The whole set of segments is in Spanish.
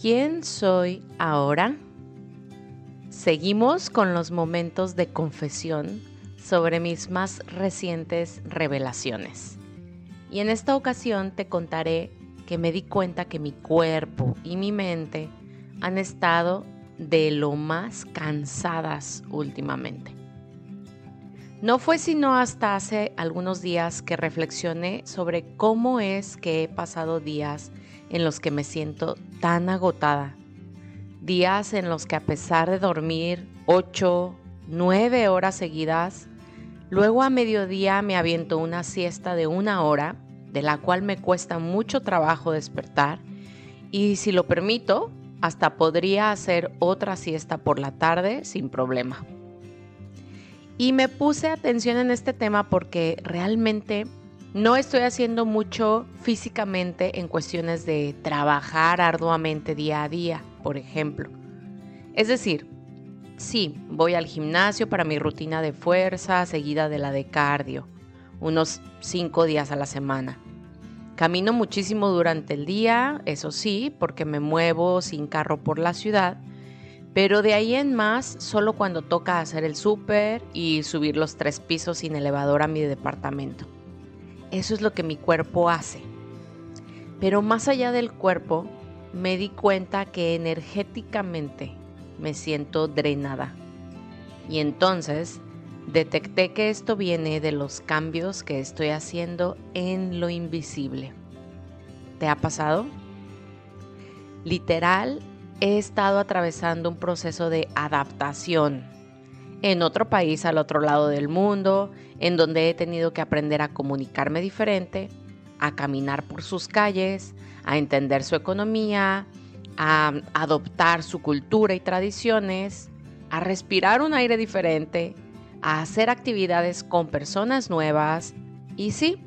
¿Quién soy ahora? Seguimos con los momentos de confesión sobre mis más recientes revelaciones. Y en esta ocasión te contaré que me di cuenta que mi cuerpo y mi mente han estado de lo más cansadas últimamente. No fue sino hasta hace algunos días que reflexioné sobre cómo es que he pasado días en los que me siento tan agotada. Días en los que a pesar de dormir 8, 9 horas seguidas, luego a mediodía me aviento una siesta de una hora, de la cual me cuesta mucho trabajo despertar, y si lo permito, hasta podría hacer otra siesta por la tarde sin problema. Y me puse atención en este tema porque realmente no estoy haciendo mucho físicamente en cuestiones de trabajar arduamente día a día, por ejemplo. Es decir, sí, voy al gimnasio para mi rutina de fuerza seguida de la de cardio, unos cinco días a la semana. Camino muchísimo durante el día, eso sí, porque me muevo sin carro por la ciudad pero de ahí en más, solo cuando toca hacer el súper y subir los tres pisos sin elevador a mi departamento. Eso es lo que mi cuerpo hace. Pero más allá del cuerpo, me di cuenta que energéticamente me siento drenada. Y entonces detecté que esto viene de los cambios que estoy haciendo en lo invisible. ¿Te ha pasado? Literal, he estado atravesando un proceso de adaptación en otro país al otro lado del mundo, en donde he tenido que aprender a comunicarme diferente, a caminar por sus calles, a entender su economía, a adoptar su cultura y tradiciones, a respirar un aire diferente, a hacer actividades con personas nuevas y sí,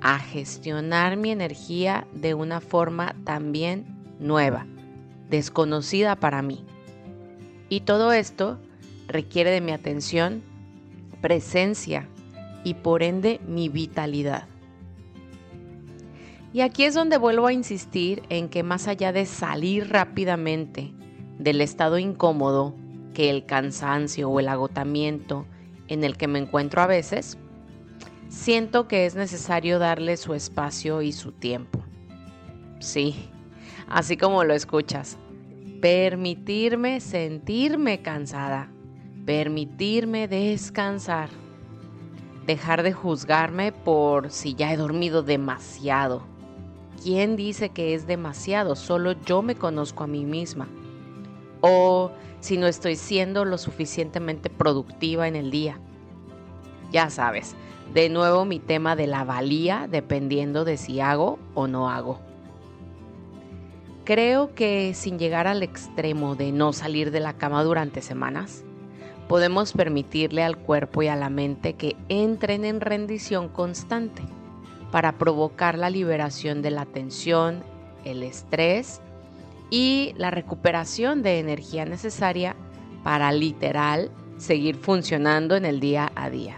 a gestionar mi energía de una forma también nueva desconocida para mí. Y todo esto requiere de mi atención, presencia y por ende mi vitalidad. Y aquí es donde vuelvo a insistir en que más allá de salir rápidamente del estado incómodo que el cansancio o el agotamiento en el que me encuentro a veces, siento que es necesario darle su espacio y su tiempo. Sí, así como lo escuchas. Permitirme sentirme cansada. Permitirme descansar. Dejar de juzgarme por si ya he dormido demasiado. ¿Quién dice que es demasiado? Solo yo me conozco a mí misma. O si no estoy siendo lo suficientemente productiva en el día. Ya sabes, de nuevo mi tema de la valía dependiendo de si hago o no hago. Creo que sin llegar al extremo de no salir de la cama durante semanas, podemos permitirle al cuerpo y a la mente que entren en rendición constante para provocar la liberación de la tensión, el estrés y la recuperación de energía necesaria para literal seguir funcionando en el día a día.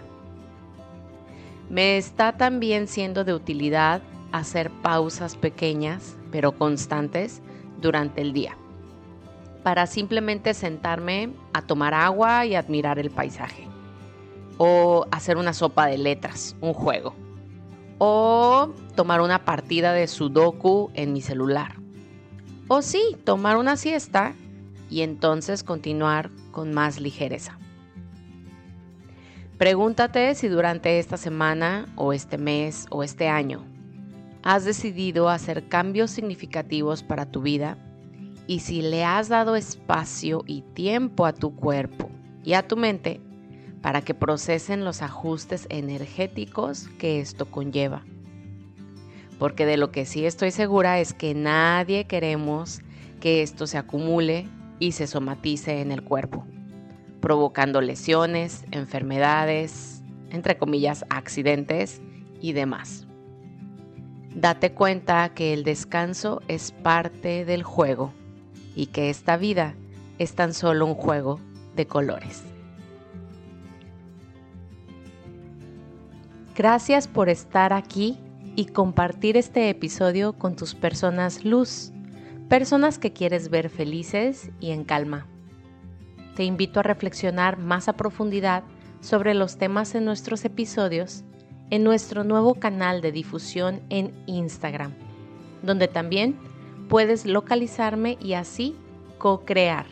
Me está también siendo de utilidad hacer pausas pequeñas pero constantes durante el día para simplemente sentarme a tomar agua y admirar el paisaje. O hacer una sopa de letras, un juego. O tomar una partida de sudoku en mi celular. O sí, tomar una siesta y entonces continuar con más ligereza. Pregúntate si durante esta semana o este mes o este año has decidido hacer cambios significativos para tu vida y si le has dado espacio y tiempo a tu cuerpo y a tu mente para que procesen los ajustes energéticos que esto conlleva. Porque de lo que sí estoy segura es que nadie queremos que esto se acumule y se somatice en el cuerpo, provocando lesiones, enfermedades, entre comillas, accidentes y demás. Date cuenta que el descanso es parte del juego y que esta vida es tan solo un juego de colores. Gracias por estar aquí y compartir este episodio con tus personas luz, personas que quieres ver felices y en calma. Te invito a reflexionar más a profundidad sobre los temas en nuestros episodios en nuestro nuevo canal de difusión en Instagram, donde también puedes localizarme y así co-crear.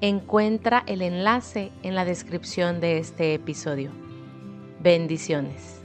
Encuentra el enlace en la descripción de este episodio. Bendiciones.